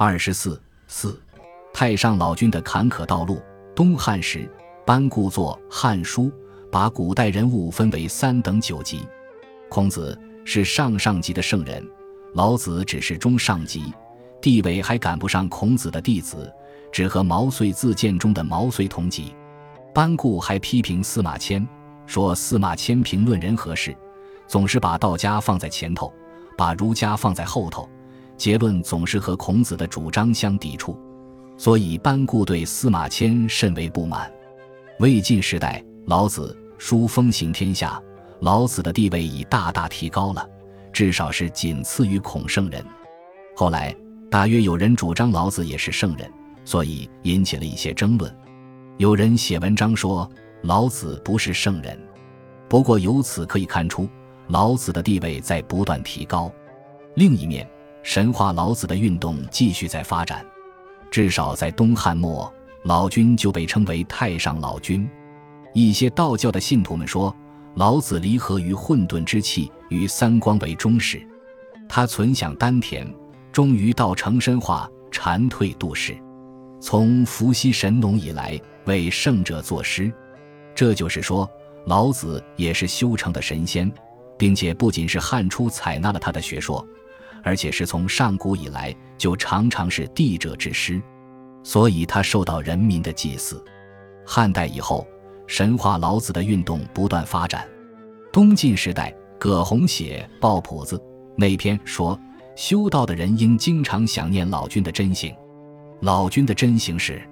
二十四四，太上老君的坎坷道路。东汉时，班固作《汉书》，把古代人物分为三等九级。孔子是上上级的圣人，老子只是中上级，地位还赶不上孔子的弟子，只和毛遂自荐中的毛遂同级。班固还批评司马迁，说司马迁评论人和事，总是把道家放在前头，把儒家放在后头，结论总是和孔子的主张相抵触。所以，班固对司马迁甚为不满。魏晋时代，老子书风行天下，老子的地位已大大提高了，至少是仅次于孔圣人。后来，大约有人主张老子也是圣人，所以引起了一些争论。有人写文章说老子不是圣人，不过由此可以看出，老子的地位在不断提高。另一面，神话老子的运动继续在发展。至少在东汉末，老君就被称为太上老君。一些道教的信徒们说，老子离合于混沌之气，与三光为中始。他存享丹田，终于道成身化，禅退度世。从伏羲神农以来，为圣者作诗。这就是说，老子也是修成的神仙，并且不仅是汉初采纳了他的学说。而且是从上古以来就常常是帝者之师，所以他受到人民的祭祀。汉代以后，神话老子的运动不断发展。东晋时代，葛洪写《抱朴子》那篇说，修道的人应经常想念老君的真形。老君的真形是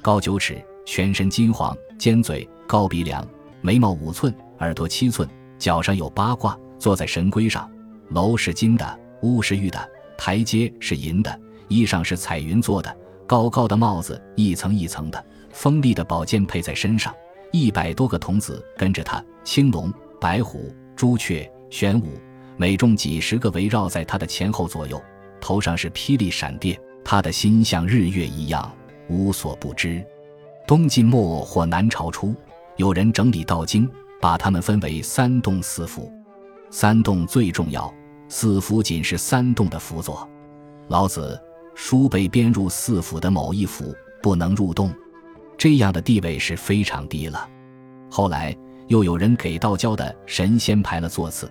高九尺，全身金黄，尖嘴，高鼻梁，眉毛五寸，耳朵七寸，脚上有八卦，坐在神龟上，楼是金的。屋是玉的，台阶是银的，衣裳是彩云做的，高高的帽子一层一层的，锋利的宝剑佩在身上，一百多个童子跟着他，青龙、白虎、朱雀、玄武，每众几十个围绕在他的前后左右，头上是霹雳闪电，他的心像日月一样，无所不知。东晋末或南朝初，有人整理道经，把它们分为三洞四符，三洞最重要。四符仅是三洞的辅佐，老子书被编入四府的某一府，不能入洞，这样的地位是非常低了。后来又有人给道教的神仙排了座次，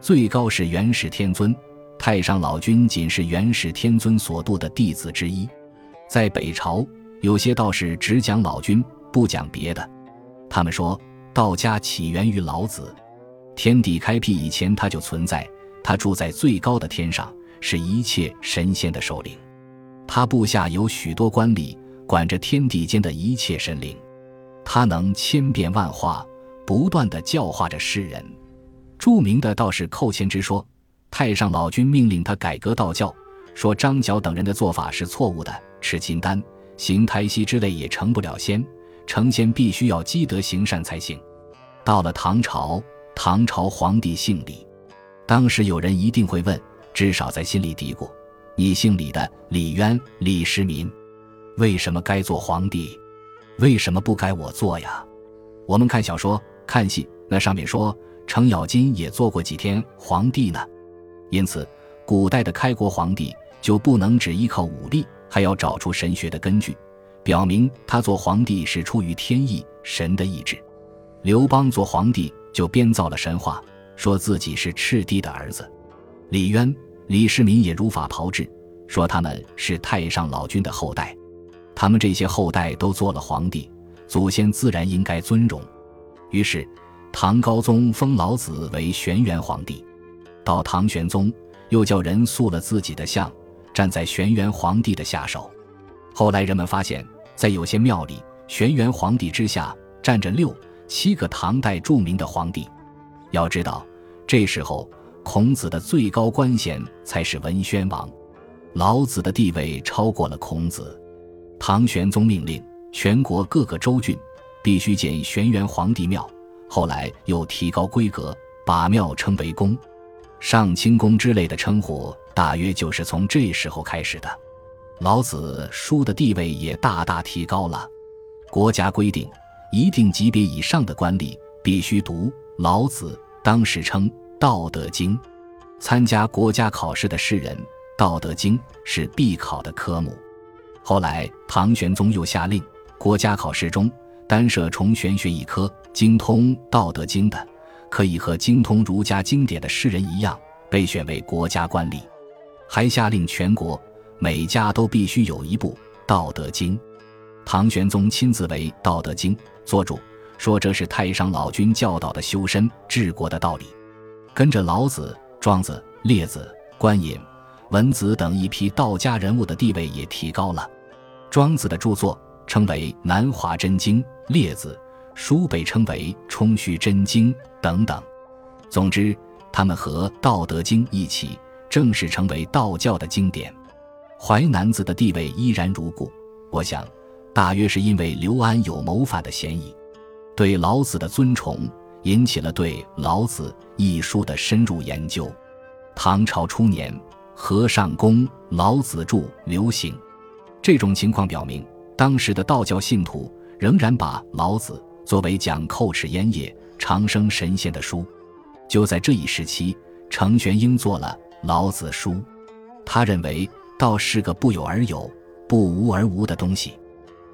最高是元始天尊，太上老君仅是元始天尊所度的弟子之一。在北朝，有些道士只讲老君，不讲别的。他们说，道家起源于老子，天地开辟以前他就存在。他住在最高的天上，是一切神仙的首领。他部下有许多官吏，管着天地间的一切神灵。他能千变万化，不断的教化着世人。著名的道士寇谦之说，太上老君命令他改革道教，说张角等人的做法是错误的，吃金丹、行胎息之类也成不了仙，成仙必须要积德行善才行。到了唐朝，唐朝皇帝姓李。当时有人一定会问，至少在心里嘀咕：“你姓李的李渊、李世民，为什么该做皇帝？为什么不该我做呀？”我们看小说、看戏，那上面说程咬金也做过几天皇帝呢。因此，古代的开国皇帝就不能只依靠武力，还要找出神学的根据，表明他做皇帝是出于天意、神的意志。刘邦做皇帝就编造了神话。说自己是赤帝的儿子，李渊、李世民也如法炮制，说他们是太上老君的后代。他们这些后代都做了皇帝，祖先自然应该尊荣。于是，唐高宗封老子为玄元皇帝。到唐玄宗，又叫人塑了自己的像，站在玄元皇帝的下手。后来人们发现，在有些庙里，玄元皇帝之下站着六七个唐代著名的皇帝。要知道，这时候孔子的最高官衔才是文宣王，老子的地位超过了孔子。唐玄宗命令全国各个州郡必须建玄元皇帝庙，后来又提高规格，把庙称为宫、上清宫之类的称呼，大约就是从这时候开始的。老子书的地位也大大提高了。国家规定，一定级别以上的官吏必须读。老子当时称《道德经》，参加国家考试的士人道德经》是必考的科目。后来唐玄宗又下令，国家考试中单设重玄学一科，精通《道德经》的，可以和精通儒家经典的诗人一样，被选为国家官吏。还下令全国每家都必须有一部《道德经》。唐玄宗亲自为《道德经》作主，说这是太上老君教导的修身治国的道理。跟着老子、庄子、列子、观隐、文子等一批道家人物的地位也提高了。庄子的著作称为《南华真经》，列子书被称为《冲虚真经》等等。总之，他们和《道德经》一起正式成为道教的经典。淮南子的地位依然如故，我想，大约是因为刘安有谋反的嫌疑。对老子的尊崇引起了对《老子》一书的深入研究。唐朝初年，和尚公老子著》流行。这种情况表明，当时的道教信徒仍然把老子作为讲叩齿烟叶、长生神仙的书。就在这一时期，程玄英做了《老子书》，他认为道是个不有而有、不无而无的东西，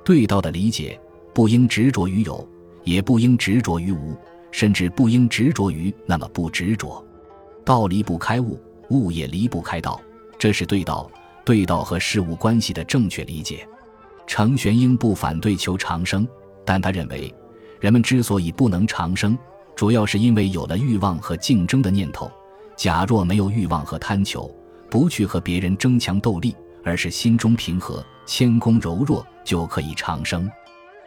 对道的理解不应执着于有，也不应执着于无，甚至不应执着于那么不执着。道离不开物，物也离不开道，这是对道。对道和事物关系的正确理解，程玄英不反对求长生，但他认为，人们之所以不能长生，主要是因为有了欲望和竞争的念头。假若没有欲望和贪求，不去和别人争强斗力，而是心中平和、谦恭柔弱，就可以长生。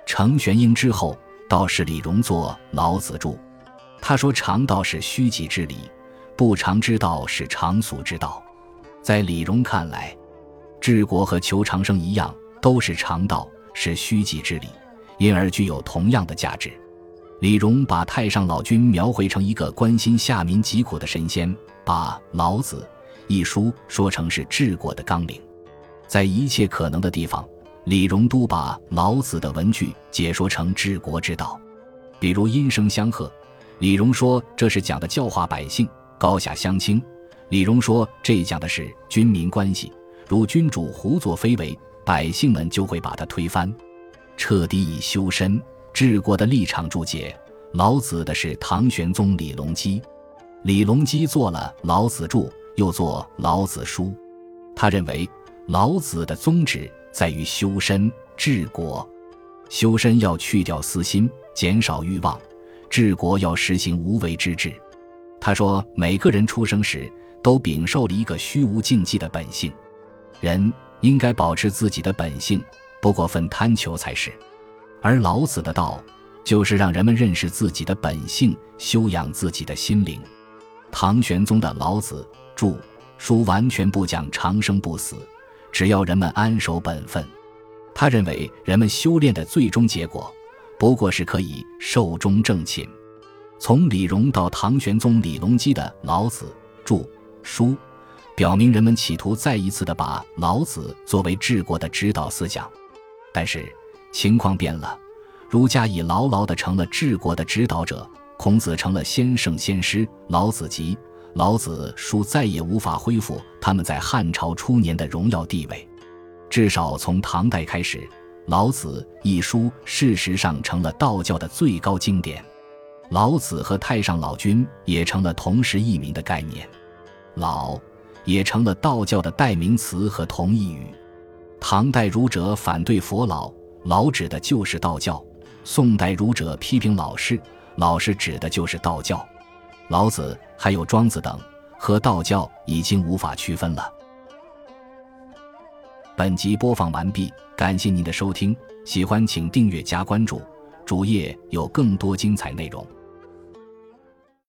程玄英之后，道士李荣作《老子著》，他说：“常道是虚己之理，不常之道是常俗之道。”在李荣看来。治国和求长生一样，都是常道，是虚己之理，因而具有同样的价值。李荣把太上老君描绘成一个关心下民疾苦的神仙，把《老子》一书说成是治国的纲领。在一切可能的地方，李荣都把老子的文句解说成治国之道。比如音声相和，李荣说这是讲的教化百姓；高下相倾，李荣说这讲的是军民关系。如君主胡作非为，百姓们就会把他推翻。彻底以修身治国的立场注解老子的是唐玄宗李隆基。李隆基做了《老子注》，又做《老子书》。他认为老子的宗旨在于修身治国。修身要去掉私心，减少欲望；治国要实行无为之治。他说，每个人出生时都禀受了一个虚无禁忌的本性。人应该保持自己的本性，不过分贪求才是。而老子的道，就是让人们认识自己的本性，修养自己的心灵。唐玄宗的《老子著》书完全不讲长生不死，只要人们安守本分。他认为人们修炼的最终结果，不过是可以寿终正寝。从李荣到唐玄宗李隆基的《老子著》书。表明人们企图再一次的把老子作为治国的指导思想，但是情况变了，儒家已牢牢的成了治国的指导者，孔子成了先圣先师，老子集、老子书再也无法恢复他们在汉朝初年的荣耀地位。至少从唐代开始，老子一书事实上成了道教的最高经典，老子和太上老君也成了同时异名的概念，老。也成了道教的代名词和同义语。唐代儒者反对佛老，老指的就是道教；宋代儒者批评老师，老师指的就是道教。老子还有庄子等，和道教已经无法区分了。本集播放完毕，感谢您的收听，喜欢请订阅加关注，主页有更多精彩内容。